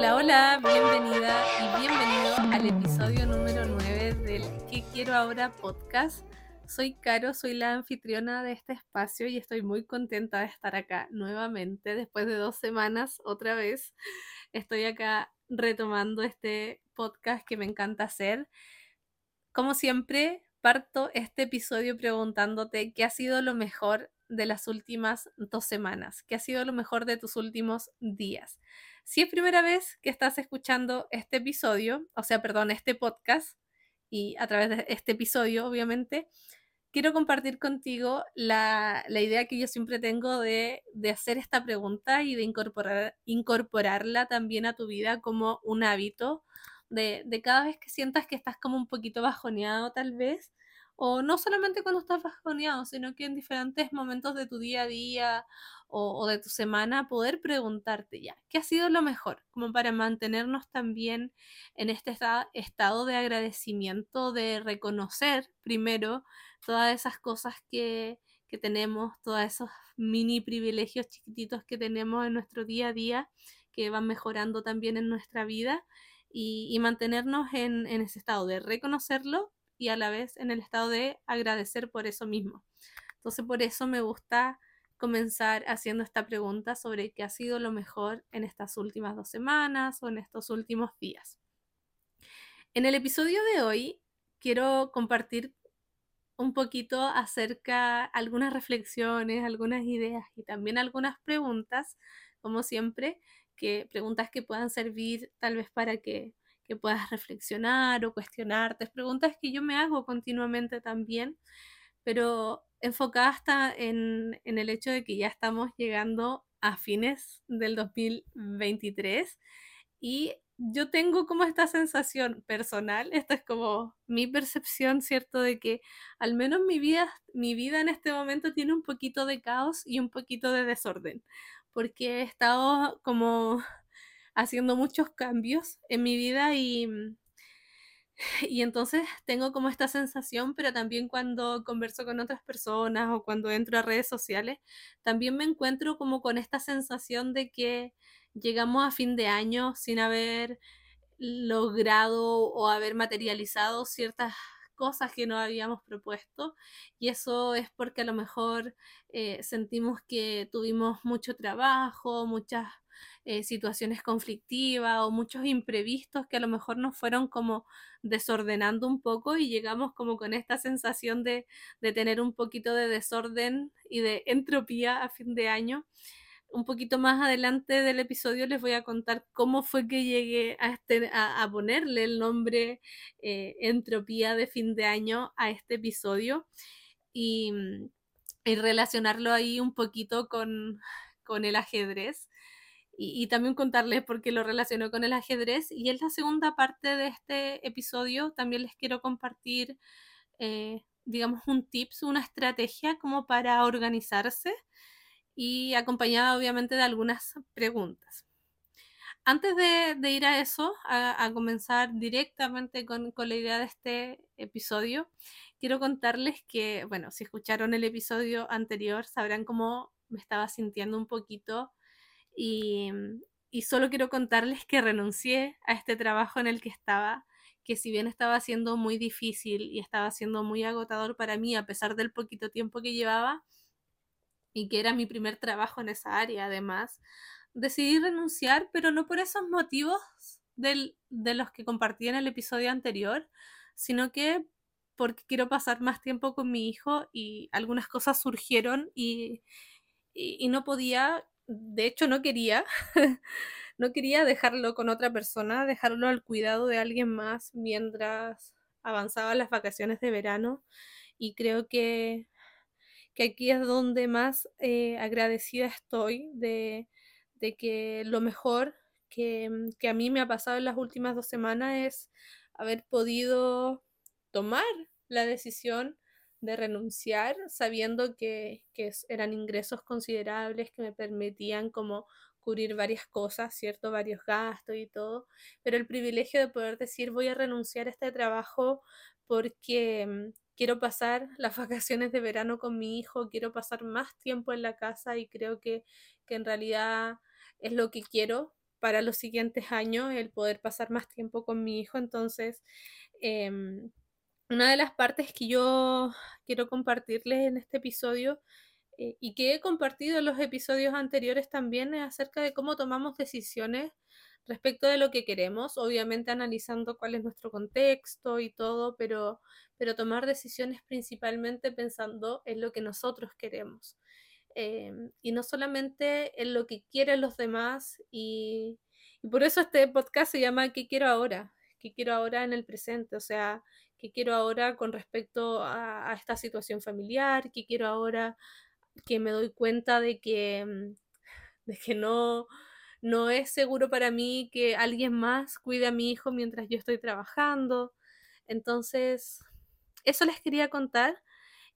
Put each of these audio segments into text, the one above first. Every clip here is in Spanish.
Hola, hola, bienvenida y bienvenido al episodio número 9 del ¿Qué quiero ahora podcast? Soy Caro, soy la anfitriona de este espacio y estoy muy contenta de estar acá nuevamente después de dos semanas otra vez. Estoy acá retomando este podcast que me encanta hacer. Como siempre, parto este episodio preguntándote qué ha sido lo mejor de las últimas dos semanas, qué ha sido lo mejor de tus últimos días. Si es primera vez que estás escuchando este episodio, o sea, perdón, este podcast, y a través de este episodio, obviamente, quiero compartir contigo la, idea que yo siempre tengo de, hacer esta pregunta y de incorporar, incorporarla también a tu vida como un hábito, de, de cada vez que sientas que estás como un poquito bajoneado tal vez, o no solamente cuando estás bajoneado, sino que en diferentes momentos de tu día a día o, de tu semana, poder preguntarte ya, ¿qué ha sido lo mejor? Como para mantenernos también en este estado de agradecimiento, de reconocer primero todas esas cosas que, tenemos, todos esos mini privilegios chiquititos que tenemos en nuestro día a día, que van mejorando también en nuestra vida. Y, mantenernos en, en, ese estado de reconocerlo y a la vez en el estado de agradecer por eso mismo. Entonces por eso me gusta comenzar haciendo esta pregunta sobre qué ha sido lo mejor en estas últimas dos semanas o en estos últimos días. En el episodio de hoy quiero compartir un poquito acerca algunas reflexiones, algunas ideas y también algunas preguntas, como siempre, que preguntas que puedan servir tal vez para que que puedas reflexionar o cuestionarte, preguntas que yo me hago continuamente también, pero enfocada hasta en, en el hecho de que ya estamos llegando a fines del 2023 y yo tengo como esta sensación personal, esta es como mi percepción, ¿cierto? De que al menos mi vida, mi vida en este momento tiene un poquito de caos y un poquito de desorden, porque he estado como haciendo muchos cambios en mi vida y, y entonces tengo como esta sensación, pero también cuando converso con otras personas o cuando entro a redes sociales, también me encuentro como con esta sensación de que llegamos a fin de año sin haber logrado o haber materializado ciertas cosas que no habíamos propuesto y eso es porque a lo mejor eh, sentimos que tuvimos mucho trabajo, muchas eh, situaciones conflictivas o muchos imprevistos que a lo mejor nos fueron como desordenando un poco y llegamos como con esta sensación de, de tener un poquito de desorden y de entropía a fin de año. Un poquito más adelante del episodio les voy a contar cómo fue que llegué a, este, a, ponerle el nombre eh, entropía de fin de año a este episodio y, y relacionarlo ahí un poquito con, con el ajedrez y, también contarles por qué lo relaciono con el ajedrez. Y en la segunda parte de este episodio también les quiero compartir, eh, digamos, un tips, una estrategia como para organizarse y acompañada obviamente de algunas preguntas. Antes de, ir a eso, a, comenzar directamente con, con, la idea de este episodio, quiero contarles que, bueno, si escucharon el episodio anterior, sabrán cómo me estaba sintiendo un poquito y, y solo quiero contarles que renuncié a este trabajo en el que estaba, que si bien estaba siendo muy difícil y estaba siendo muy agotador para mí, a pesar del poquito tiempo que llevaba, y que era mi primer trabajo en esa área además, decidí renunciar, pero no por esos motivos del, de los que compartí en el episodio anterior, sino que porque quiero pasar más tiempo con mi hijo y algunas cosas surgieron y, y no podía de hecho no quería, no quería dejarlo con otra persona, dejarlo al cuidado de alguien más mientras avanzaban las vacaciones de verano. Y creo que, que aquí es donde más eh, agradecida estoy de, de, que lo mejor que, que a mí me ha pasado en las últimas dos semanas es haber podido tomar la decisión de renunciar sabiendo que, eran ingresos considerables que me permitían como cubrir varias cosas, ¿cierto? Varios gastos y todo, pero el privilegio de poder decir voy a renunciar a este trabajo porque mm, quiero pasar las vacaciones de verano con mi hijo, quiero pasar más tiempo en la casa y creo que, que en realidad es lo que quiero para los siguientes años, el poder pasar más tiempo con mi hijo. Entonces, em, una de las partes que yo quiero compartirles en este episodio eh, y que he compartido en los episodios anteriores también es acerca de cómo tomamos decisiones respecto de lo que queremos, obviamente analizando cuál es nuestro contexto y todo, pero, pero tomar decisiones principalmente pensando en lo que nosotros queremos. Em, y no solamente en lo que quieren los demás y, por eso este podcast se llama ¿Qué quiero ahora? ¿Qué quiero ahora en el presente? O sea, ¿qué quiero ahora con respecto a, esta situación familiar? ¿Qué quiero ahora que me doy cuenta de que, mm, de que no, no es seguro para mí que alguien más cuide a mi hijo mientras yo estoy trabajando. Entonces, eso les quería contar.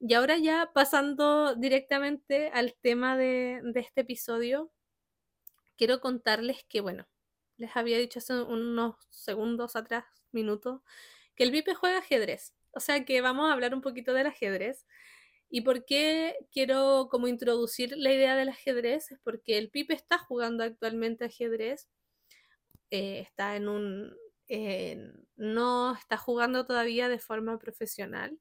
Y ahora ya pasando directamente al tema de, este episodio, quiero contarles que, bueno, les había dicho hace unos segundos atrás, minutos, que el Vipe juega ajedrez. O sea que vamos a hablar un poquito del ajedrez. ¿Y por qué quiero como introducir la idea del ajedrez? Es porque el Pipe está jugando actualmente ajedrez. Eh, está en un... no está jugando todavía de forma profesional,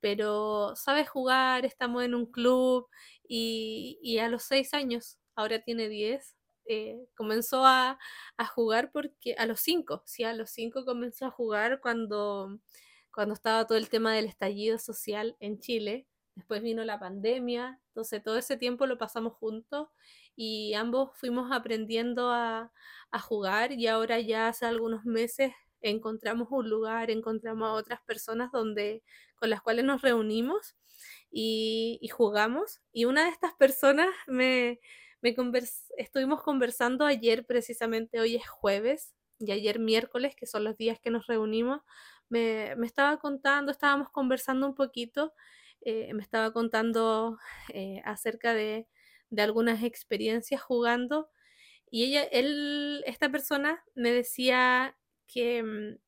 pero sabe jugar, estamos en un club y, a los seis años, ahora tiene diez, eh, comenzó a, jugar porque a los cinco, sí, a los cinco comenzó a jugar cuando, cuando estaba todo el tema del estallido social en Chile después vino la pandemia, entonces todo ese tiempo lo pasamos juntos y ambos fuimos aprendiendo a, jugar y ahora ya hace algunos meses encontramos un lugar, encontramos a otras personas donde, con las cuales nos reunimos y, jugamos. Y una de estas personas me, me estuvimos conversando ayer, precisamente hoy es jueves, y ayer miércoles, que son los días que nos reunimos, me, me estaba contando, estábamos conversando un poquito eh, me estaba contando eh, acerca de, algunas experiencias jugando y ella, él, esta persona me decía que, mm,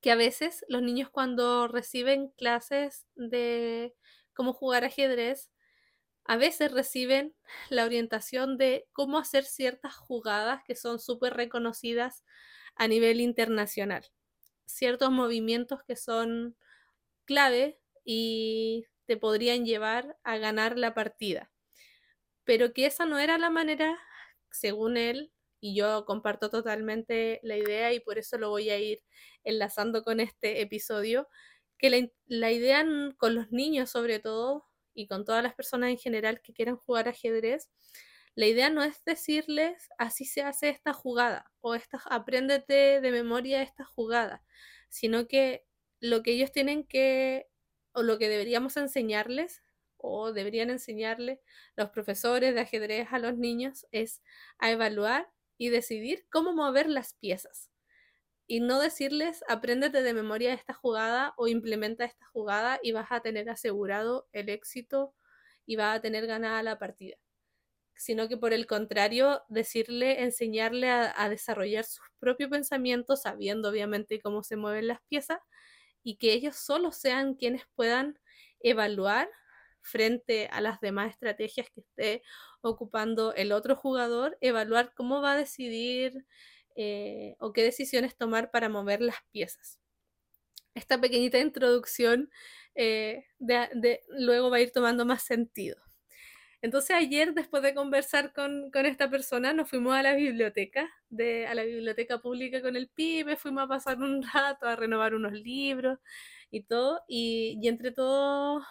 que a veces los niños cuando reciben clases de cómo jugar ajedrez, a veces reciben la orientación de cómo hacer ciertas jugadas que son súper reconocidas a nivel internacional. Ciertos movimientos que son clave y te podrían llevar a ganar la partida. Pero que esa no era la manera, según él, y yo comparto totalmente la idea y por eso lo voy a ir enlazando con este episodio, que la, idea con los niños sobre todo y con todas las personas en general que quieran jugar ajedrez, la idea no es decirles así se hace esta jugada o esta, apréndete de memoria esta jugada, sino que lo que ellos tienen que o lo que deberíamos enseñarles o deberían enseñarle los profesores de ajedrez a los niños es a evaluar y decidir cómo mover las piezas. Y no decirles, apréndete de memoria esta jugada o implementa esta jugada y vas a tener asegurado el éxito y vas a tener ganada la partida. Sino que por el contrario, decirle, enseñarle a, a desarrollar sus propios pensamientos, sabiendo obviamente cómo se mueven las piezas, y que ellos solo sean quienes puedan evaluar frente a las demás estrategias que esté ocupando el otro jugador, evaluar cómo va a decidir eh, o qué decisiones tomar para mover las piezas. Esta pequeñita introducción eh, luego va a ir tomando más sentido. Entonces ayer, después de conversar con, esta persona, nos fuimos a la biblioteca, a la biblioteca pública con el pibe, fuimos a pasar un rato, a renovar unos libros y todo, y, entre todo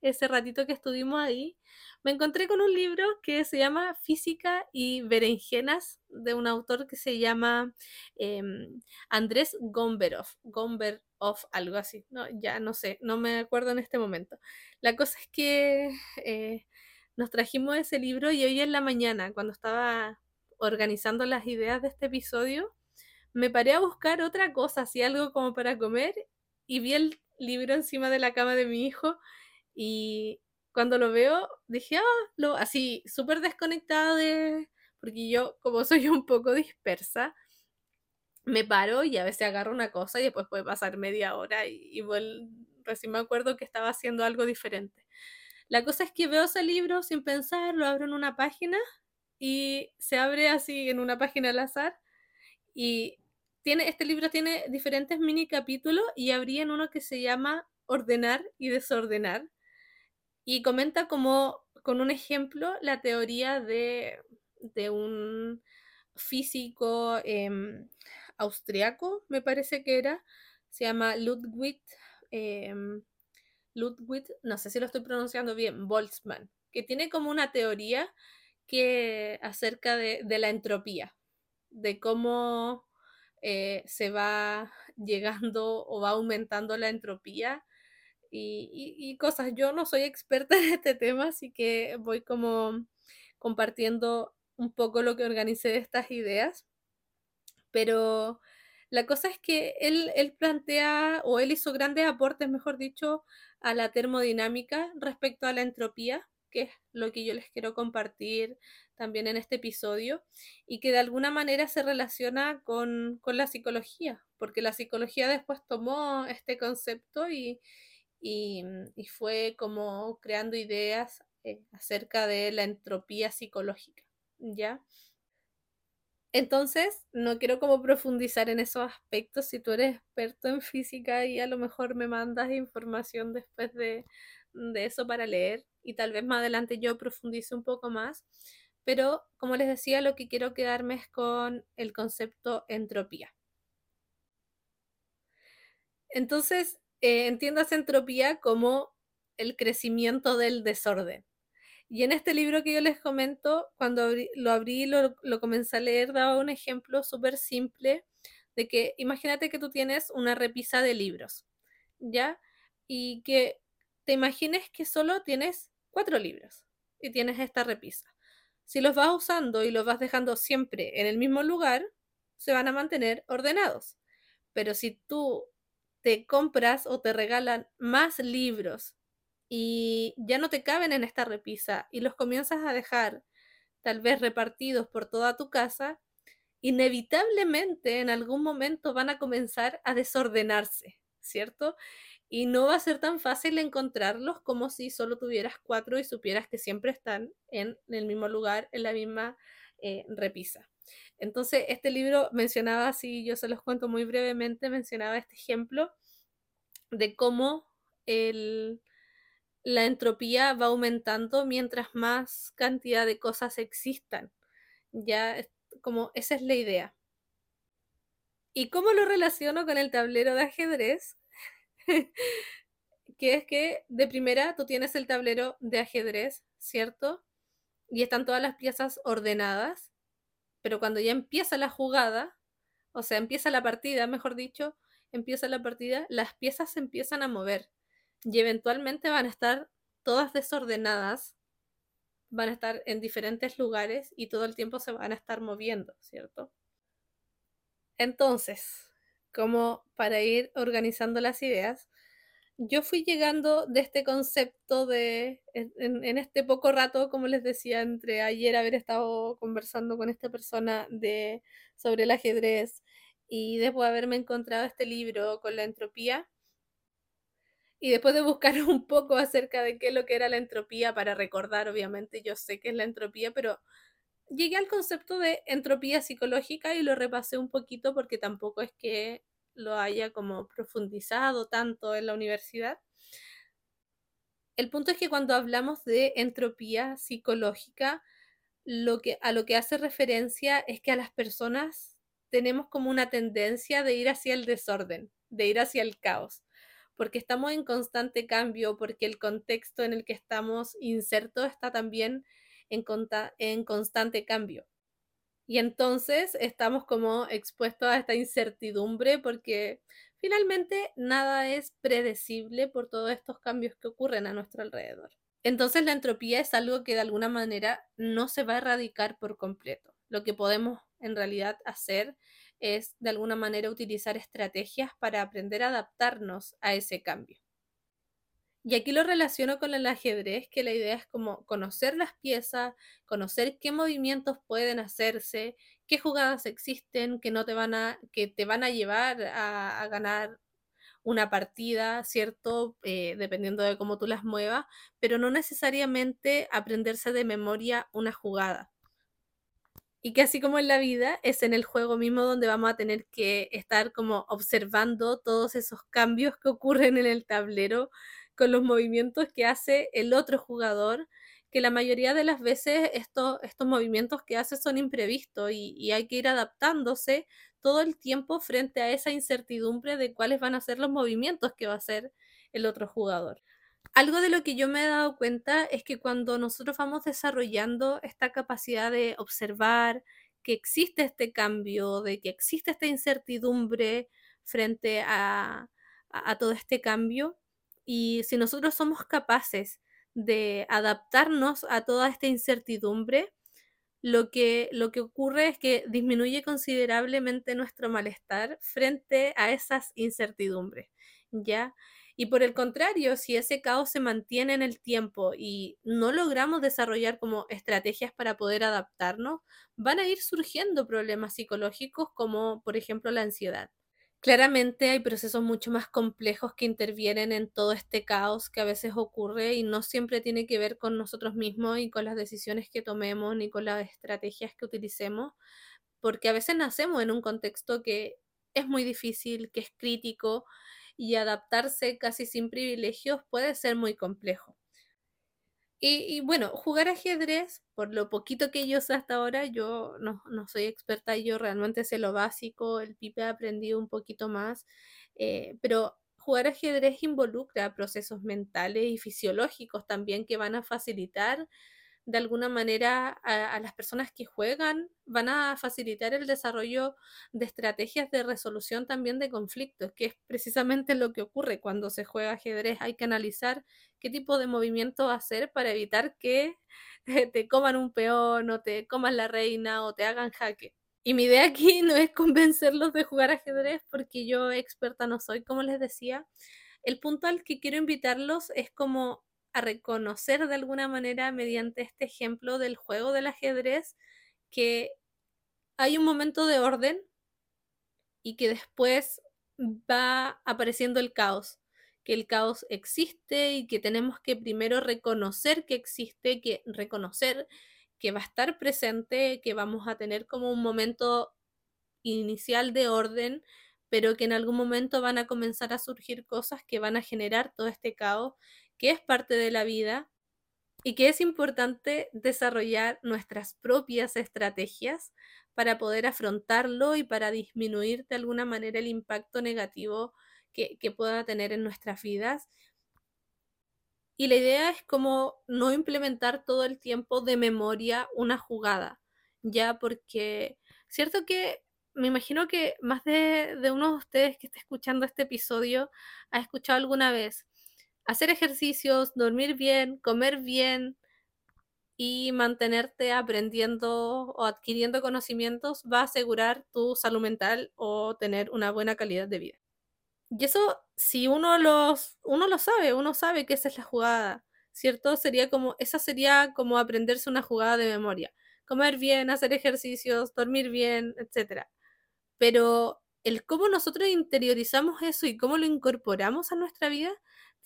ese ratito que estuvimos ahí, me encontré con un libro que se llama Física y Berenjenas, de un autor que se llama em, Andrés Gomberov, Gomberov, algo así, no, ya no sé, no me acuerdo en este momento. La cosa es que... Eh, nos trajimos ese libro y hoy en la mañana, cuando estaba organizando las ideas de este episodio, me paré a buscar otra cosa, así algo como para comer, y vi el libro encima de la cama de mi hijo y cuando lo veo dije, ah, lo, así súper desconectada de, porque yo como soy un poco dispersa, me paro y a veces agarro una cosa y después puede pasar media hora y, y recién me acuerdo que estaba haciendo algo diferente. La cosa es que veo ese libro sin pensar, lo abro en una página y se abre así en una página al azar y tiene, este libro tiene diferentes mini capítulos y habría en uno que se llama Ordenar y Desordenar y comenta como con un ejemplo la teoría de, de un físico eh, austriaco, me parece que era, se llama Ludwig, eh, Ludwig, no sé si lo estoy pronunciando bien, Boltzmann, que tiene como una teoría que acerca de, de la entropía, de cómo eh, se va llegando o va aumentando la entropía y, y, y, cosas. Yo no soy experta en este tema, así que voy como compartiendo un poco lo que organicé de estas ideas. Pero la cosa es que él, él plantea, o él hizo grandes aportes, mejor dicho, a la termodinámica respecto a la entropía, que es lo que yo les quiero compartir también en este episodio, y que de alguna manera se relaciona con, con la psicología, porque la psicología después tomó este concepto y, y, y fue como creando ideas eh, acerca de la entropía psicológica, ¿ya? Entonces, no quiero como profundizar en esos aspectos. Si tú eres experto en física y a lo mejor me mandas información después de, de eso para leer y tal vez más adelante yo profundice un poco más. Pero, como les decía, lo que quiero quedarme es con el concepto entropía. Entonces, eh, entiendas entropía como el crecimiento del desorden. Y en este libro que yo les comento, cuando lo abrí lo, lo, comencé a leer, daba un ejemplo súper simple de que imagínate que tú tienes una repisa de libros, ¿ya? Y que te imagines que solo tienes cuatro libros y tienes esta repisa. Si los vas usando y los vas dejando siempre en el mismo lugar, se van a mantener ordenados. Pero si tú te compras o te regalan más libros y ya no te caben en esta repisa y los comienzas a dejar tal vez repartidos por toda tu casa, inevitablemente en algún momento van a comenzar a desordenarse, ¿cierto? Y no va a ser tan fácil encontrarlos como si solo tuvieras cuatro y supieras que siempre están en el mismo lugar, en la misma eh, repisa. Entonces, este libro mencionaba, si yo se los cuento muy brevemente, mencionaba este ejemplo de cómo la entropía va aumentando mientras más cantidad de cosas existan. Ya, como esa es la idea. ¿Y cómo lo relaciono con el tablero de ajedrez? que es que de primera tú tienes el tablero de ajedrez, ¿cierto? Y están todas las piezas ordenadas, pero cuando ya empieza la jugada, o sea, empieza la partida, mejor dicho, empieza la partida, las piezas se empiezan a mover y eventualmente van a estar todas desordenadas, van a estar en diferentes lugares y todo el tiempo se van a estar moviendo, ¿cierto? Entonces, como para ir organizando las ideas, yo fui llegando de este concepto de, en, este poco rato, como les decía, entre ayer haber estado conversando con esta persona de, sobre el ajedrez y después haberme encontrado este libro con la entropía, y después de buscar un poco acerca de qué es lo que era la entropía, para recordar, obviamente, yo sé qué es la entropía, pero llegué al concepto de entropía psicológica y lo repasé un poquito porque tampoco es que lo haya como profundizado tanto en la universidad. El punto es que cuando hablamos de entropía psicológica, lo que, a lo que hace referencia es que a las personas tenemos como una tendencia de ir hacia el desorden, de ir hacia el caos porque estamos en constante cambio, porque el contexto en el que estamos insertos está también en, en constante cambio. Y entonces estamos como expuestos a esta incertidumbre porque finalmente nada es predecible por todos estos cambios que ocurren a nuestro alrededor. Entonces la entropía es algo que de alguna manera no se va a erradicar por completo. Lo que podemos en realidad hacer es de alguna manera utilizar estrategias para aprender a adaptarnos a ese cambio. Y aquí lo relaciono con el ajedrez, que la idea es como conocer las piezas, conocer qué movimientos pueden hacerse, qué jugadas existen que no te van a, que te van a llevar a, ganar una partida, ¿cierto? Eh, dependiendo de cómo tú las muevas, pero no necesariamente aprenderse de memoria una jugada. y que así como en la vida, es en el juego mismo donde vamos a tener que estar como observando todos esos cambios que ocurren en el tablero con los movimientos que hace el otro jugador, que la mayoría de las veces estos, movimientos que hace son imprevistos y, hay que ir adaptándose todo el tiempo frente a esa incertidumbre de cuáles van a ser los movimientos que va a hacer el otro jugador. Algo de lo que yo me he dado cuenta es que cuando nosotros vamos desarrollando esta capacidad de observar que existe este cambio, de que existe esta incertidumbre frente a todo este cambio, y si nosotros somos capaces de adaptarnos a toda esta incertidumbre, lo que, lo que ocurre es que disminuye considerablemente nuestro malestar frente a esas incertidumbres, ¿ya? Y por el contrario, si ese caos se mantiene en el tiempo y no logramos desarrollar como estrategias para poder adaptarnos, van a ir surgiendo problemas psicológicos como por ejemplo la ansiedad. Claramente hay procesos mucho más complejos que intervienen en todo este caos que a veces ocurre y no siempre tiene que ver con nosotros mismos y con las decisiones que tomemos ni con las estrategias que utilicemos, porque a veces nacemos en un contexto que es muy difícil, que es crítico y adaptarse casi sin privilegios puede ser muy complejo. Y, bueno, jugar ajedrez, por lo poquito que yo sé hasta ahora, yo no, no soy experta, yo realmente sé lo básico, el pipe ha aprendido un poquito más, eh, pero jugar ajedrez involucra procesos mentales y fisiológicos también que van a facilitar de alguna manera a, las personas que juegan van a facilitar el desarrollo de estrategias de resolución también de conflictos, que es precisamente lo que ocurre cuando se juega ajedrez. Hay que analizar qué tipo de movimiento hacer para evitar que te coman un peón o te coman la reina o te hagan jaque. Y mi idea aquí no es convencerlos de jugar ajedrez porque yo experta no soy, como les decía. El punto al que quiero invitarlos es como a reconocer de alguna manera mediante este ejemplo del juego del ajedrez que hay un momento de orden y que después va apareciendo el caos, que el caos existe y que tenemos que primero reconocer que existe, que reconocer que va a estar presente, que vamos a tener como un momento inicial de orden, pero que en algún momento van a comenzar a surgir cosas que van a generar todo este caos que es parte de la vida y que es importante desarrollar nuestras propias estrategias para poder afrontarlo y para disminuir de alguna manera el impacto negativo que, que pueda tener en nuestras vidas. Y la idea es como no implementar todo el tiempo de memoria una jugada, ya porque cierto que me imagino que más de, de uno de ustedes que está escuchando este episodio ha escuchado alguna vez hacer ejercicios, dormir bien, comer bien y mantenerte aprendiendo o adquiriendo conocimientos va a asegurar tu salud mental o tener una buena calidad de vida. Y eso, si uno, los, uno lo sabe, uno sabe que esa es la jugada, ¿cierto? Sería como, esa sería como aprenderse una jugada de memoria. Comer bien, hacer ejercicios, dormir bien, etc. Pero el cómo nosotros interiorizamos eso y cómo lo incorporamos a nuestra vida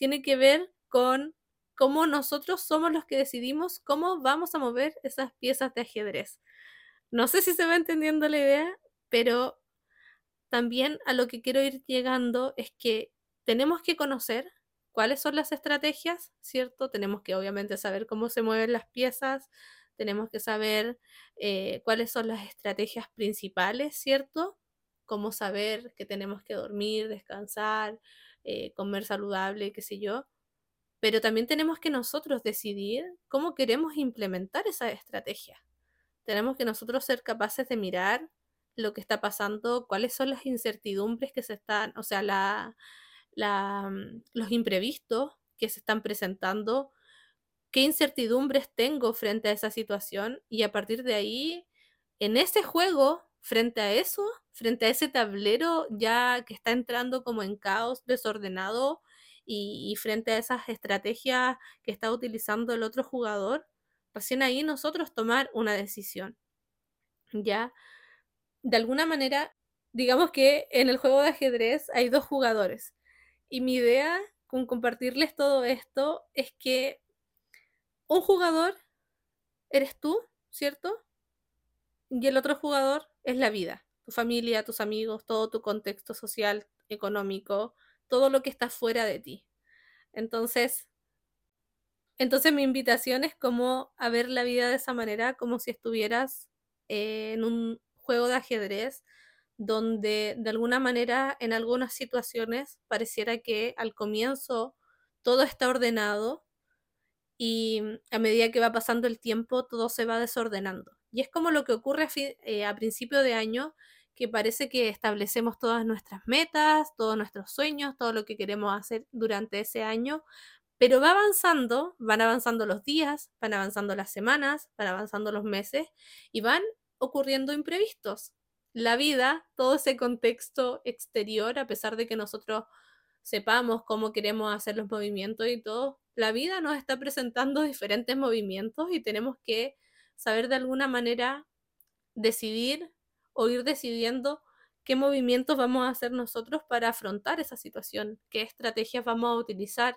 tiene que ver con cómo nosotros somos los que decidimos cómo vamos a mover esas piezas de ajedrez. No sé si se va entendiendo la idea, pero también a lo que quiero ir llegando es que tenemos que conocer cuáles son las estrategias, ¿cierto? Tenemos que obviamente saber cómo se mueven las piezas, tenemos que saber eh, cuáles son las estrategias principales, ¿cierto? Cómo saber que tenemos que dormir, descansar, eh, comer saludable, qué sé yo. Pero también tenemos que nosotros decidir cómo queremos implementar esa estrategia. Tenemos que nosotros ser capaces de mirar lo que está pasando, cuáles son las incertidumbres que se están, o sea, la, la, mm, los imprevistos que se están presentando, qué incertidumbres tengo frente a esa situación y a partir de ahí, en ese juego, frente a eso, frente a ese tablero ya que está entrando como en caos desordenado y, frente a esas estrategias que está utilizando el otro jugador, recién ahí nosotros tomar una decisión. Ya, de alguna manera, digamos que en el juego de ajedrez hay dos jugadores y mi idea con compartirles todo esto es que un jugador eres tú, ¿cierto? y el otro jugador es la vida, tu familia, tus amigos, todo tu contexto social, económico, todo lo que está fuera de ti. Entonces, entonces mi invitación es como a ver la vida de esa manera, como si estuvieras eh, en un juego de ajedrez donde de alguna manera en algunas situaciones pareciera que al comienzo todo está ordenado y a medida que va pasando el tiempo todo se va desordenando. Y es como lo que ocurre a, eh, a principio de año, que parece que establecemos todas nuestras metas, todos nuestros sueños, todo lo que queremos hacer durante ese año, pero va avanzando, van avanzando los días, van avanzando las semanas, van avanzando los meses y van ocurriendo imprevistos. La vida, todo ese contexto exterior, a pesar de que nosotros sepamos cómo queremos hacer los movimientos y todo, la vida nos está presentando diferentes movimientos y tenemos que saber de alguna manera decidir o ir decidiendo qué movimientos vamos a hacer nosotros para afrontar esa situación, qué estrategias vamos a utilizar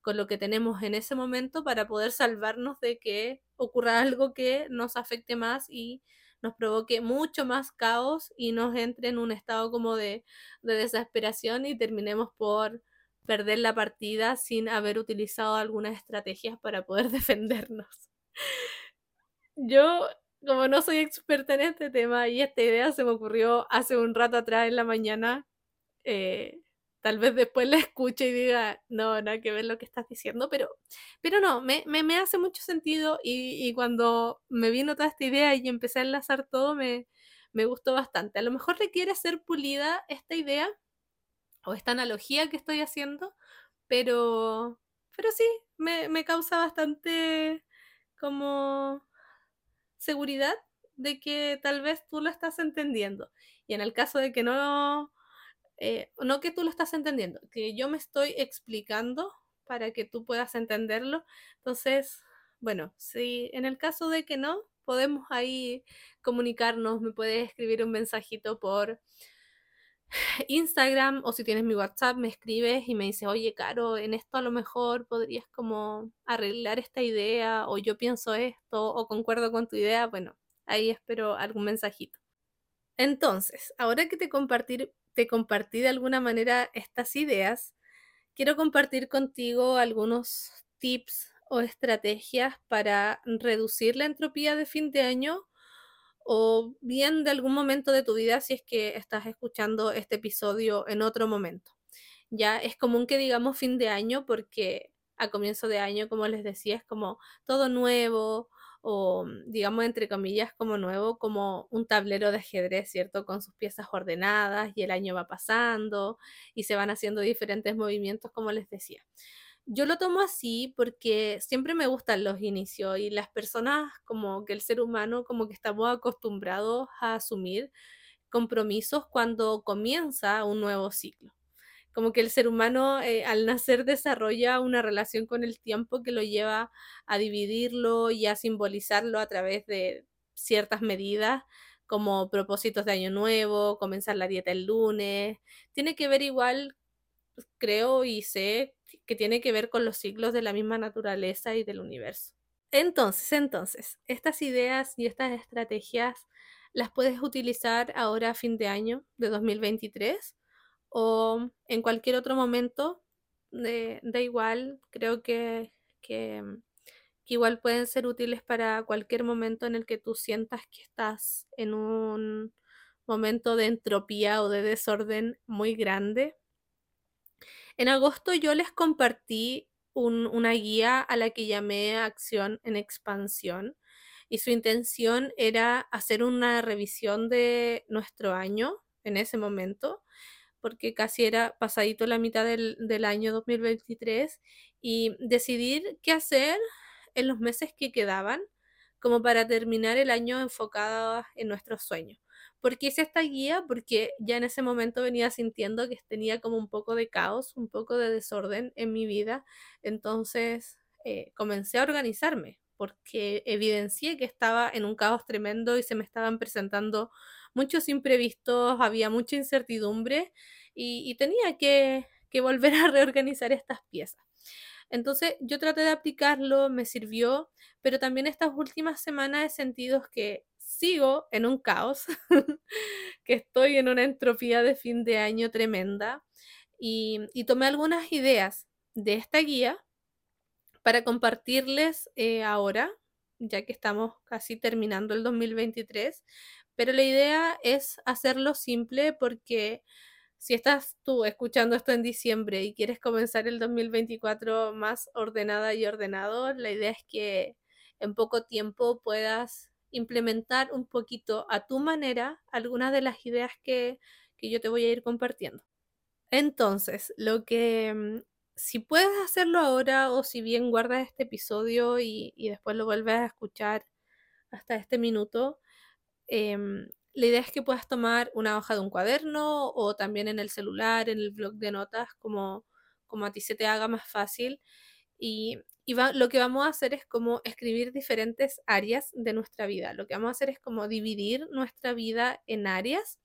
con lo que tenemos en ese momento para poder salvarnos de que ocurra algo que nos afecte más y nos provoque mucho más caos y nos entre en un estado como de, de desesperación y terminemos por perder la partida sin haber utilizado algunas estrategias para poder defendernos. Yo, como no soy experta en este tema y esta idea se me ocurrió hace un rato atrás en la mañana, eh, tal vez después la escuche y diga, no, nada que ver lo que estás diciendo, pero, pero no, me, me, hace mucho sentido y, y, cuando me vino toda esta idea y empecé a enlazar todo, me, me gustó bastante. A lo mejor requiere ser pulida esta idea o esta analogía que estoy haciendo, pero, pero sí, me, me causa bastante como seguridad de que tal vez tú lo estás entendiendo. Y en el caso de que no eh, no que tú lo estás entendiendo, que yo me estoy explicando para que tú puedas entenderlo. Entonces, bueno, si en el caso de que no, podemos ahí comunicarnos, me puedes escribir un mensajito por Instagram o si tienes mi WhatsApp, me escribes y me dices, oye, Caro, en esto a lo mejor podrías como arreglar esta idea o yo pienso esto o concuerdo con tu idea. Bueno, ahí espero algún mensajito. Entonces, ahora que te compartir, te compartí de alguna manera estas ideas, quiero compartir contigo algunos tips o estrategias para reducir la entropía de fin de año o bien de algún momento de tu vida si es que estás escuchando este episodio en otro momento. Ya es común que digamos fin de año porque a comienzo de año, como les decía, es como todo nuevo, o mm, digamos entre comillas como nuevo, como un tablero de ajedrez, ¿cierto? Con sus piezas ordenadas y el año va pasando y se van haciendo diferentes movimientos, como les decía. Yo lo tomo así porque siempre me gustan los inicios y las personas como que el ser humano como que estamos acostumbrados a asumir compromisos cuando comienza un nuevo ciclo como que el ser humano eh, al nacer desarrolla una relación con el tiempo que lo lleva a dividirlo y a simbolizarlo a través de ciertas medidas como propósitos de año nuevo, comenzar la dieta el lunes. Tiene que ver igual, creo y sé que tiene que ver con los ciclos de la misma naturaleza y del universo. Entonces, entonces, estas ideas y estas estrategias las puedes utilizar ahora a fin de año de 2023 o en cualquier otro momento, da igual, creo que, que, igual pueden ser útiles para cualquier momento en el que tú sientas que estás en un momento de entropía o de desorden muy grande. En agosto yo les compartí un, una guía a la que llamé Acción en Expansión y su intención era hacer una revisión de nuestro año en ese momento porque casi era pasadito la mitad del, año 2023, y decidir qué hacer en los meses que quedaban como para terminar el año enfocado en nuestros sueños. ¿Por qué hice esta guía? Porque ya en ese momento venía sintiendo que tenía como un poco de caos, un poco de desorden en mi vida. Entonces eh, comencé a organizarme porque evidencié que estaba en un caos tremendo y se me estaban presentando muchos imprevistos, había mucha incertidumbre y, tenía que, que volver a reorganizar estas piezas. Entonces yo traté de aplicarlo, me sirvió, pero también estas últimas semanas he sentido que sigo en un caos, que estoy en una entropía de fin de año tremenda y, tomé algunas ideas de esta guía para compartirles eh, ahora, ya que estamos casi terminando el 2023, pero la idea es hacerlo simple porque si estás tú escuchando esto en diciembre y quieres comenzar el 2024 más ordenada y ordenado, la idea es que en poco tiempo puedas implementar un poquito a tu manera algunas de las ideas que, yo te voy a ir compartiendo. Entonces, lo que mm, si puedes hacerlo ahora o si bien guardas este episodio y, después lo vuelves a escuchar hasta este minuto, em, la idea es que puedas tomar una hoja de un cuaderno o también en el celular, en el blog de notas, como, como a ti se te haga más fácil. Y, lo que vamos a hacer es como escribir diferentes áreas de nuestra vida. Lo que vamos a hacer es como dividir nuestra vida en áreas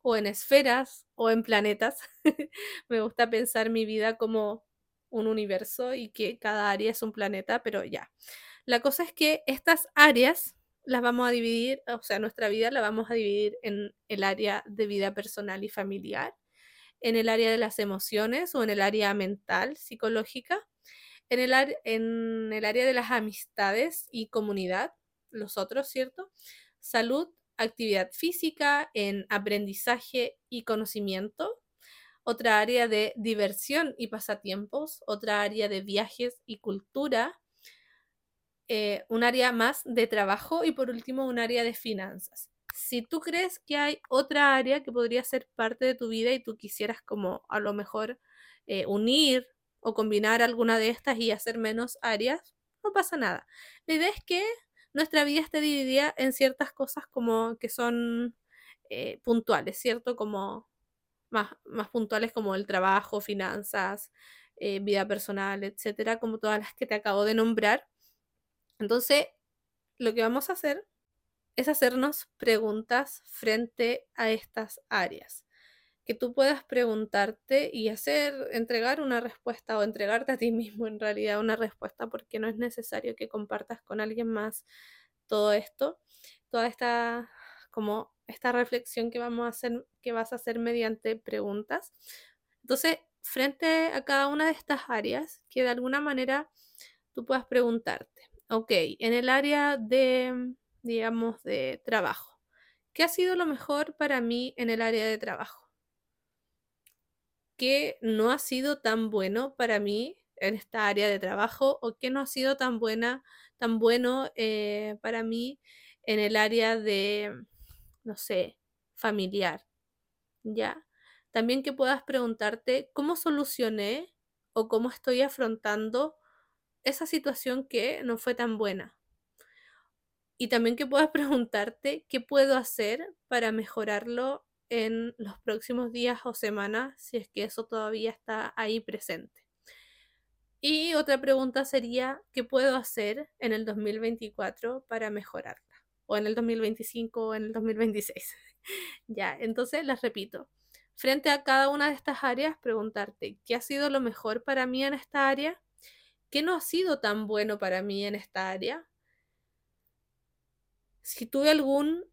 o en esferas o en planetas. Me gusta pensar mi vida como un universo y que cada área es un planeta, pero ya. La cosa es que estas áreas las vamos a dividir, o sea, nuestra vida la vamos a dividir en el área de vida personal y familiar, en el área de las emociones o en el área mental, psicológica, en el, área de las amistades y comunidad, los otros, ¿cierto? Salud, actividad física, en aprendizaje y conocimiento, otra área de diversión y pasatiempos, otra área de viajes y cultura, eh, un área más de trabajo y por último un área de finanzas. Si tú crees que hay otra área que podría ser parte de tu vida y tú quisieras como a lo mejor eh, unir o combinar alguna de estas y hacer menos áreas, no pasa nada. La idea es que nuestra vida esté dividida en ciertas cosas como que son eh, puntuales, ¿cierto? Como más, más, puntuales como el trabajo, finanzas, vida personal, etcétera, como todas las que te acabo de nombrar. Entonces, lo que vamos a hacer es hacernos preguntas frente a estas áreas. Que tú puedas preguntarte y hacer, entregar una respuesta o entregarte a ti mismo en realidad una respuesta porque no es necesario que compartas con alguien más todo esto, toda esta, como esta reflexión que vamos a hacer, que vas a hacer mediante preguntas. Entonces, frente a cada una de estas áreas, que de alguna manera tú puedas preguntarte, Ok, en el área de, digamos, de trabajo. ¿Qué ha sido lo mejor para mí en el área de trabajo? ¿Qué no ha sido tan bueno para mí en esta área de trabajo? ¿O qué no ha sido tan buena, tan bueno eh, para mí en el área de, no sé, familiar? ¿Ya? También que puedas preguntarte cómo solucioné o cómo estoy afrontando esa situación que no fue tan buena. Y también que puedas preguntarte qué puedo hacer para mejorarlo en los próximos días o semanas, si es que eso todavía está ahí presente. Y otra pregunta sería, ¿qué puedo hacer en el 2024 para mejorarla? O en el 2025 o en el 2026. ya, entonces las repito. Frente a cada una de estas áreas, preguntarte, ¿qué ha sido lo mejor para mí en esta área? ¿Qué no ha sido tan bueno para mí en esta área? Si tuve algún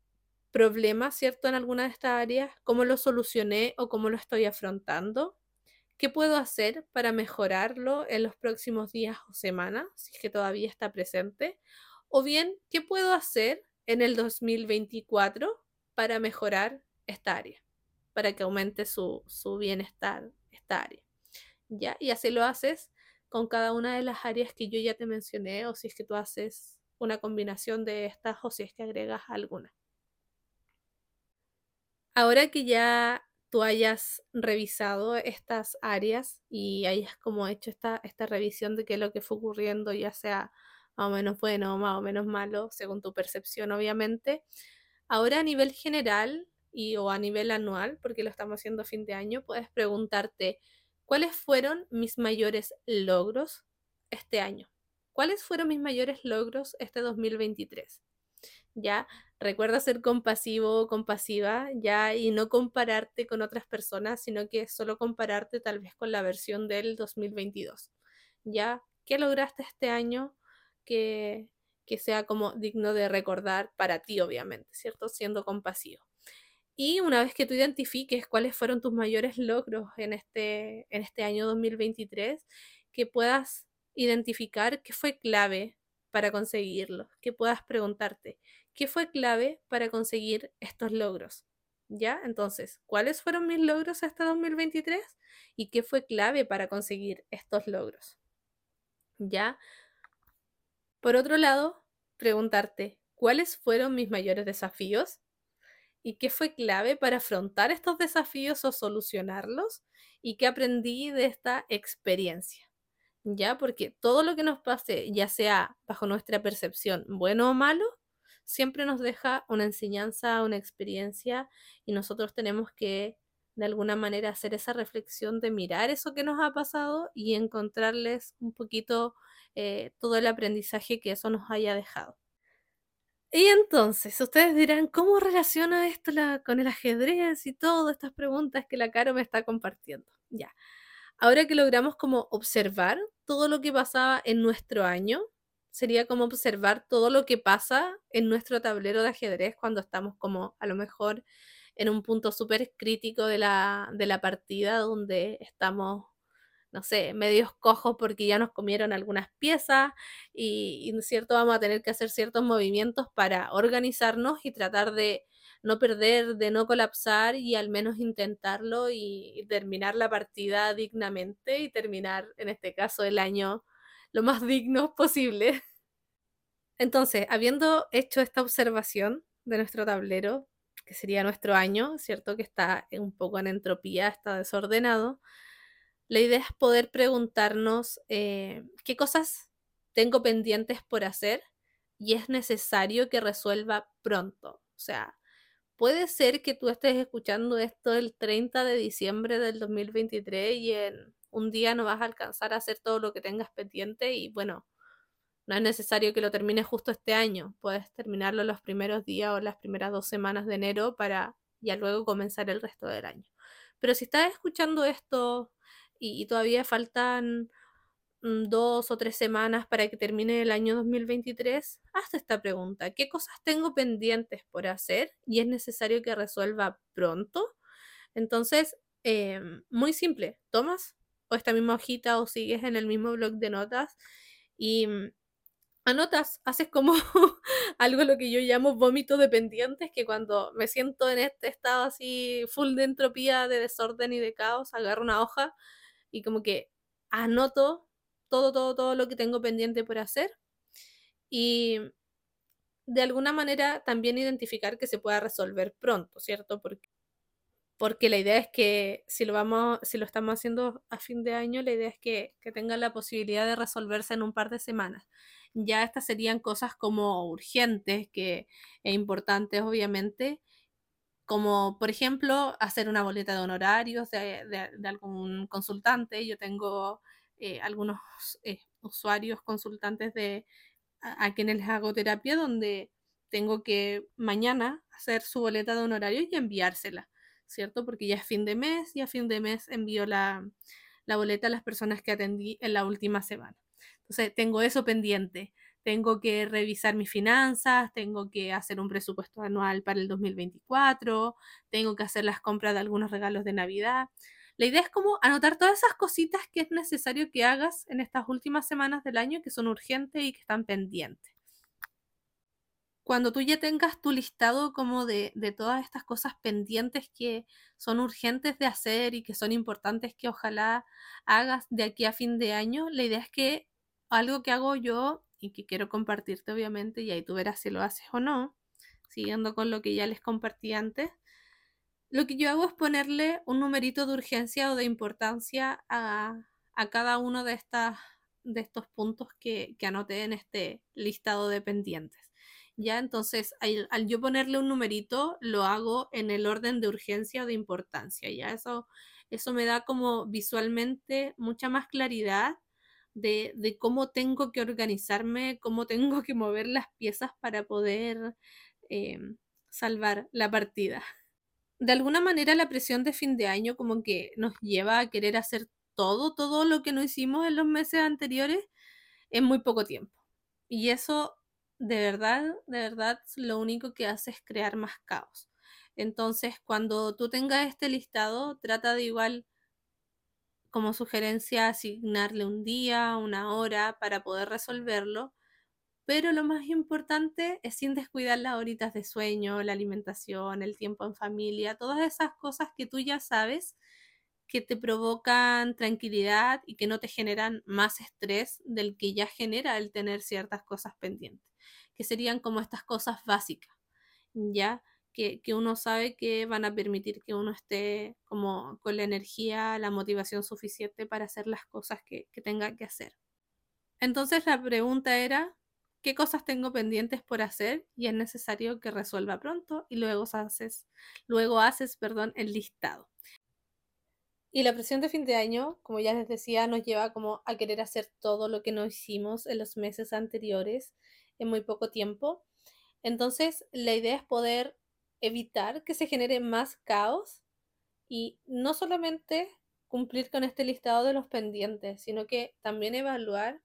problema, ¿cierto? En alguna de estas áreas, ¿cómo lo solucioné o cómo lo estoy afrontando? ¿Qué puedo hacer para mejorarlo en los próximos días o semanas, si es que todavía está presente? O bien, ¿qué puedo hacer en el 2024 para mejorar esta área? Para que aumente su, su bienestar esta área. ¿Ya? Y así lo haces con cada una de las áreas que yo ya te mencioné o si es que tú haces una combinación de estas o si es que agregas alguna. Ahora que ya tú hayas revisado estas áreas y hayas como hecho esta, esta revisión de qué es lo que fue ocurriendo, ya sea más o menos bueno o más o menos malo, según tu percepción, obviamente. Ahora a nivel general y o a nivel anual, porque lo estamos haciendo a fin de año, puedes preguntarte ¿Cuáles fueron mis mayores logros este año? ¿Cuáles fueron mis mayores logros este 2023? Ya, recuerda ser compasivo o compasiva, ya, y no compararte con otras personas, sino que solo compararte tal vez con la versión del 2022. Ya, ¿qué lograste este año que, que sea como digno de recordar para ti, obviamente, ¿cierto? Siendo compasivo. Y una vez que tú identifiques cuáles fueron tus mayores logros en este, en este año 2023, que puedas identificar qué fue clave para conseguirlo, que puedas preguntarte, ¿qué fue clave para conseguir estos logros? ¿Ya? Entonces, ¿cuáles fueron mis logros hasta 2023? ¿Y qué fue clave para conseguir estos logros? ¿Ya? Por otro lado, preguntarte, ¿cuáles fueron mis mayores desafíos? ¿Y qué fue clave para afrontar estos desafíos o solucionarlos? ¿Y qué aprendí de esta experiencia? ¿Ya? Porque todo lo que nos pase, ya sea bajo nuestra percepción, bueno o malo, siempre nos deja una enseñanza, una experiencia y nosotros tenemos que de alguna manera hacer esa reflexión de mirar eso que nos ha pasado y encontrarles un poquito eh, todo el aprendizaje que eso nos haya dejado. Y entonces, ustedes dirán, ¿cómo relaciona esto con el ajedrez y todas estas preguntas que la Caro me está compartiendo? Ya. Ahora que logramos como observar todo lo que pasaba en nuestro año, sería como observar todo lo que pasa en nuestro tablero de ajedrez cuando estamos como a lo mejor en un punto súper crítico de la, de la partida donde estamos no sé, medios cojos porque ya nos comieron algunas piezas y, y, cierto vamos a tener que hacer ciertos movimientos para organizarnos y tratar de no perder, de no colapsar y al menos intentarlo y, terminar la partida dignamente y terminar en este caso el año lo más digno posible. Entonces, habiendo hecho esta observación de nuestro tablero, que sería nuestro año, ¿cierto? Que está un poco en entropía, está desordenado la idea es poder preguntarnos eh, qué cosas tengo pendientes por hacer y es necesario que resuelva pronto. O sea, puede ser que tú estés escuchando esto el 30 de diciembre del 2023 y en un día no vas a alcanzar a hacer todo lo que tengas pendiente y bueno, no es necesario que lo termines justo este año. Puedes terminarlo los primeros días o las primeras dos semanas de enero para ya luego comenzar el resto del año. Pero si estás escuchando esto y, todavía faltan dos o tres semanas para que termine el año 2023, hazte esta pregunta. ¿Qué cosas tengo pendientes por hacer y es necesario que resuelva pronto? Entonces, em, muy simple, tomas o esta misma hojita o sigues en el mismo blog de notas y mm, anotas, haces como algo lo que yo llamo vómito de pendientes, que cuando me siento en este estado así full de entropía, de desorden y de caos, agarro una hoja y como que anoto todo, todo, todo lo que tengo pendiente por hacer y de alguna manera también identificar que se pueda resolver pronto, ¿cierto? Porque, porque la idea es que si lo, vamos, si lo estamos haciendo a fin de año, la idea es que, que tenga la posibilidad de resolverse en un par de semanas. Ya estas serían cosas como urgentes que, e importantes, obviamente, como por ejemplo hacer una boleta de honorarios de, algún consultante. Yo tengo eh, algunos eh, usuarios consultantes de a, quienes les hago terapia donde tengo que mañana hacer su boleta de honorarios y enviársela, ¿cierto? Porque ya es fin de mes y a fin de mes envío la, la boleta a las personas que atendí en la última semana. Entonces tengo eso pendiente tengo que revisar mis finanzas, tengo que hacer un presupuesto anual para el 2024, tengo que hacer las compras de algunos regalos de Navidad. La idea es como anotar todas esas cositas que es necesario que hagas en estas últimas semanas del año que son urgentes y que están pendientes. Cuando tú ya tengas tu listado como de, de todas estas cosas pendientes que son urgentes de hacer y que son importantes que ojalá hagas de aquí a fin de año, la idea es que algo que hago yo y que quiero compartirte obviamente y ahí tú verás si lo haces o no, siguiendo con lo que ya les compartí antes. Lo que yo hago es ponerle un numerito de urgencia o de importancia a, cada uno de, estas, de estos puntos que, que anoté en este listado de pendientes. Ya, entonces, al, yo ponerle un numerito, lo hago en el orden de urgencia o de importancia. Ya, eso, eso me da como visualmente mucha más claridad de, cómo tengo que organizarme, cómo tengo que mover las piezas para poder eh, salvar la partida. De alguna manera la presión de fin de año como que nos lleva a querer hacer todo, todo lo que no hicimos en los meses anteriores en muy poco tiempo. Y eso de verdad, de verdad, lo único que hace es crear más caos. Entonces, cuando tú tengas este listado, trata de igual como sugerencia asignarle un día, una hora para poder resolverlo, pero lo más importante es sin descuidar las horitas de sueño, la alimentación, el tiempo en familia, todas esas cosas que tú ya sabes que te provocan tranquilidad y que no te generan más estrés del que ya genera el tener ciertas cosas pendientes, que serían como estas cosas básicas, ¿ya? que, uno sabe que van a permitir que uno esté como con la energía, la motivación suficiente para hacer las cosas que, que tenga que hacer. Entonces la pregunta era, ¿qué cosas tengo pendientes por hacer y es necesario que resuelva pronto? Y luego haces, luego haces perdón, el listado. Y la presión de fin de año, como ya les decía, nos lleva como a querer hacer todo lo que no hicimos en los meses anteriores en muy poco tiempo. Entonces, la idea es poder evitar que se genere más caos y no solamente cumplir con este listado de los pendientes, sino que también evaluar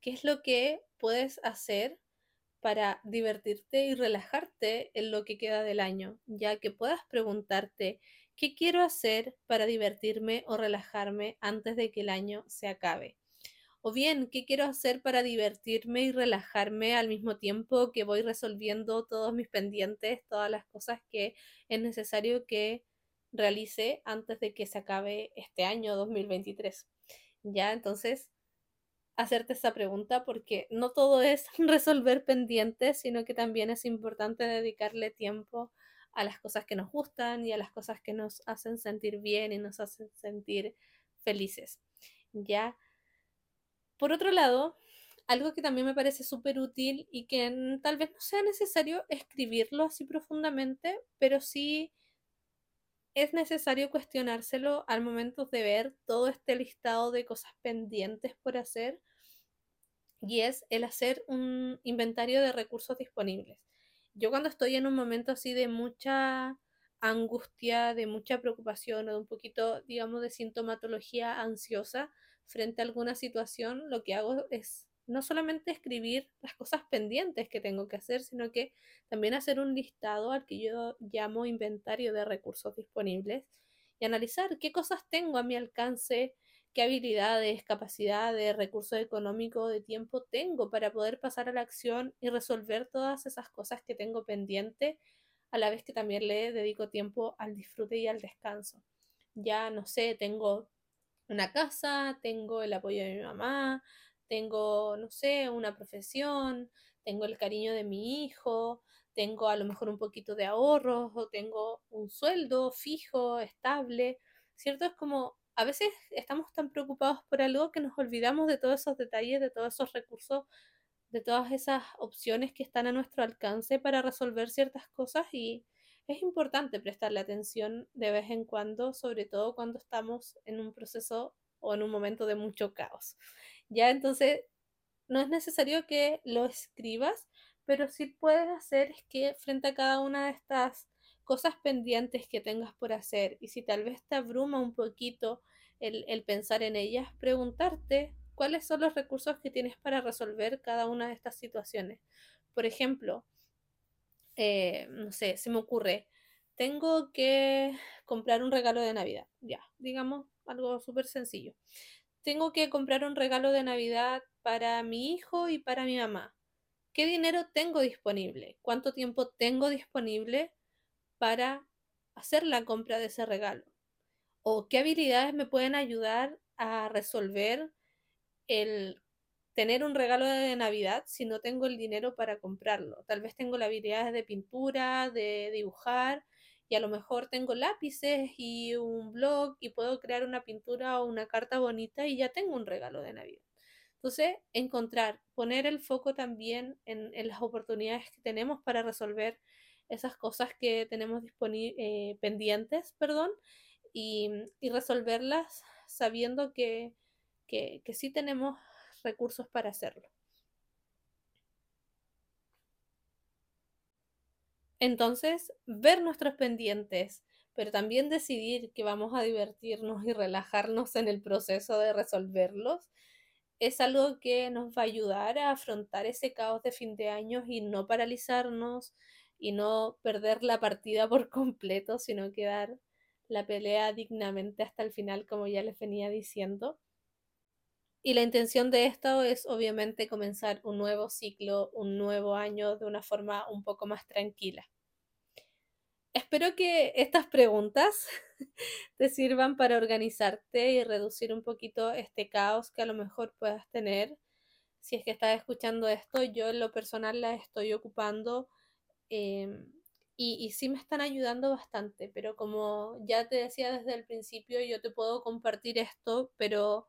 qué es lo que puedes hacer para divertirte y relajarte en lo que queda del año, ya que puedas preguntarte qué quiero hacer para divertirme o relajarme antes de que el año se acabe. O bien, ¿qué quiero hacer para divertirme y relajarme al mismo tiempo que voy resolviendo todos mis pendientes, todas las cosas que es necesario que realice antes de que se acabe este año 2023? Ya, entonces, hacerte esa pregunta porque no todo es resolver pendientes, sino que también es importante dedicarle tiempo a las cosas que nos gustan y a las cosas que nos hacen sentir bien y nos hacen sentir felices. Ya, por otro lado, algo que también me parece súper útil y que tal vez no sea necesario escribirlo así profundamente, pero sí es necesario cuestionárselo al momento de ver todo este listado de cosas pendientes por hacer y es el hacer un inventario de recursos disponibles. Yo cuando estoy en un momento así de mucha angustia, de mucha preocupación o de un poquito, digamos, de sintomatología ansiosa, frente a alguna situación, lo que hago es no solamente escribir las cosas pendientes que tengo que hacer, sino que también hacer un listado al que yo llamo inventario de recursos disponibles y analizar qué cosas tengo a mi alcance, qué habilidades, capacidades, recursos económicos, de tiempo tengo para poder pasar a la acción y resolver todas esas cosas que tengo pendiente, a la vez que también le dedico tiempo al disfrute y al descanso. Ya no sé, tengo una casa, tengo el apoyo de mi mamá, tengo, no sé, una profesión, tengo el cariño de mi hijo, tengo a lo mejor un poquito de ahorros o tengo un sueldo fijo, estable, ¿cierto? Es como a veces estamos tan preocupados por algo que nos olvidamos de todos esos detalles, de todos esos recursos, de todas esas opciones que están a nuestro alcance para resolver ciertas cosas y es importante prestarle atención de vez en cuando, sobre todo cuando estamos en un proceso o en un momento de mucho caos. Ya entonces, no es necesario que lo escribas, pero sí puedes hacer es que frente a cada una de estas cosas pendientes que tengas por hacer y si tal vez te abruma un poquito el, el pensar en ellas, preguntarte cuáles son los recursos que tienes para resolver cada una de estas situaciones. Por ejemplo, eh, no sé, se me ocurre, tengo que comprar un regalo de Navidad, ya, digamos algo súper sencillo. Tengo que comprar un regalo de Navidad para mi hijo y para mi mamá. ¿Qué dinero tengo disponible? ¿Cuánto tiempo tengo disponible para hacer la compra de ese regalo? ¿O qué habilidades me pueden ayudar a resolver el tener un regalo de Navidad si no tengo el dinero para comprarlo. Tal vez tengo la habilidad de pintura, de dibujar y a lo mejor tengo lápices y un blog y puedo crear una pintura o una carta bonita y ya tengo un regalo de Navidad. Entonces, encontrar, poner el foco también en, las oportunidades que tenemos para resolver esas cosas que tenemos eh, pendientes, perdón, y, resolverlas sabiendo que, que, que sí tenemos recursos para hacerlo. Entonces, ver nuestros pendientes, pero también decidir que vamos a divertirnos y relajarnos en el proceso de resolverlos, es algo que nos va a ayudar a afrontar ese caos de fin de año y no paralizarnos y no perder la partida por completo, sino quedar la pelea dignamente hasta el final, como ya les venía diciendo. Y la intención de esto es obviamente comenzar un nuevo ciclo, un nuevo año de una forma un poco más tranquila. Espero que estas preguntas te sirvan para organizarte y reducir un poquito este caos que a lo mejor puedas tener. Si es que estás escuchando esto, yo en lo personal la estoy ocupando em, y, y sí me están ayudando bastante, pero como ya te decía desde el principio, yo te puedo compartir esto, pero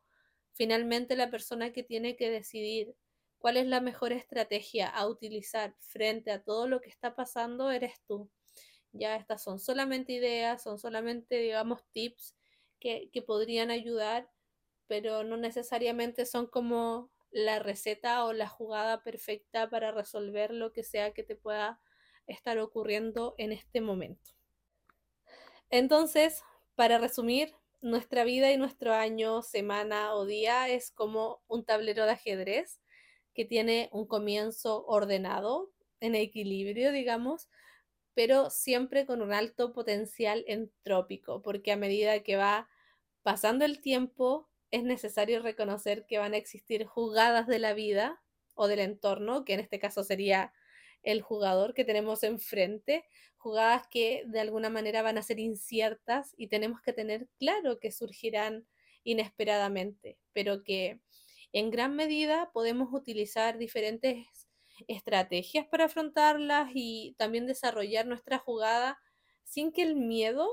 finalmente la persona que tiene que decidir cuál es la mejor estrategia a utilizar frente a todo lo que está pasando eres tú. Ya estas son solamente ideas, son solamente, digamos, tips que, que podrían ayudar, pero no necesariamente son como la receta o la jugada perfecta para resolver lo que sea que te pueda estar ocurriendo en este momento. Entonces, para resumir, nuestra vida y nuestro año, semana o día es como un tablero de ajedrez que tiene un comienzo ordenado, en equilibrio, digamos, pero siempre con un alto potencial entrópico, porque a medida que va pasando el tiempo, es necesario reconocer que van a existir jugadas de la vida o del entorno, que en este caso sería el jugador que tenemos enfrente, jugadas que de alguna manera van a ser inciertas y tenemos que tener claro que surgirán inesperadamente, pero que en gran medida podemos utilizar diferentes estrategias para afrontarlas y también desarrollar nuestra jugada sin que el miedo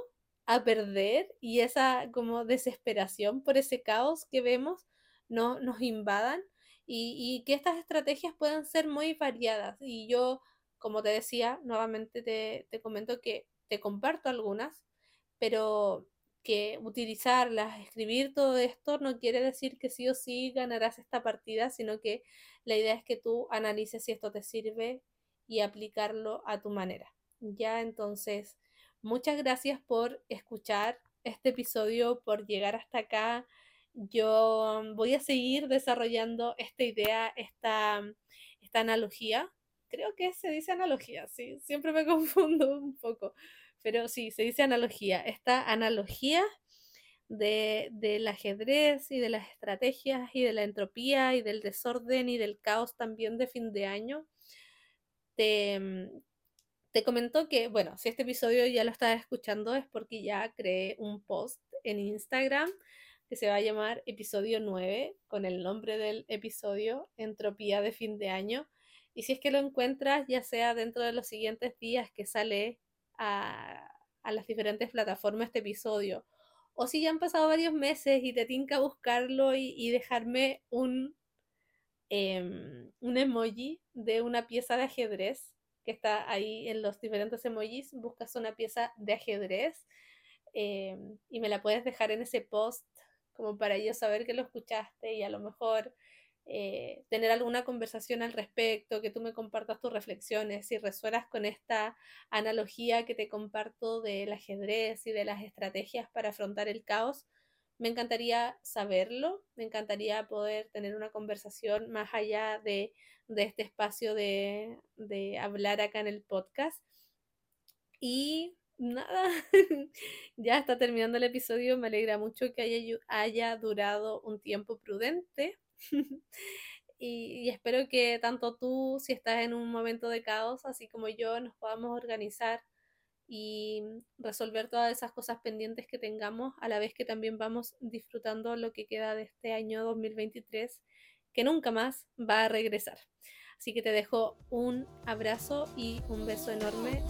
a perder y esa como desesperación por ese caos que vemos no nos invadan y, que estas estrategias puedan ser muy variadas. Y yo, como te decía, nuevamente te, te comento que te comparto algunas, pero que utilizarlas, escribir todo esto no quiere decir que sí o sí ganarás esta partida, sino que la idea es que tú analices si esto te sirve y aplicarlo a tu manera. Ya entonces, muchas gracias por escuchar este episodio, por llegar hasta acá. Yo voy a seguir desarrollando esta idea, esta, esta analogía. Creo que se dice analogía, sí, siempre me confundo un poco pero sí, se dice analogía. Esta analogía de, del ajedrez y de las estrategias y de la entropía y del desorden y del caos también de fin de año, te, te comentó que, bueno, si este episodio ya lo estás escuchando es porque ya creé un post en Instagram que se va a llamar episodio 9 con el nombre del episodio Entropía de fin de año. Y si es que lo encuentras, ya sea dentro de los siguientes días que sale a, las diferentes plataformas este episodio. O si ya han pasado varios meses y te tinca buscarlo y, dejarme un, em, un emoji de una pieza de ajedrez que está ahí en los diferentes emojis, buscas una pieza de ajedrez em, y me la puedes dejar en ese post como para yo saber que lo escuchaste y a lo mejor eh, tener alguna conversación al respecto, que tú me compartas tus reflexiones, si resuenas con esta analogía que te comparto del ajedrez y de las estrategias para afrontar el caos, me encantaría saberlo, me encantaría poder tener una conversación más allá de, este espacio de, hablar acá en el podcast. Y nada, ya está terminando el episodio, me alegra mucho que haya, haya durado un tiempo prudente y, espero que tanto tú, si estás en un momento de caos, así como yo, nos podamos organizar y resolver todas esas cosas pendientes que tengamos, a la vez que también vamos disfrutando lo que queda de este año 2023, que nunca más va a regresar. Así que te dejo un abrazo y un beso enorme.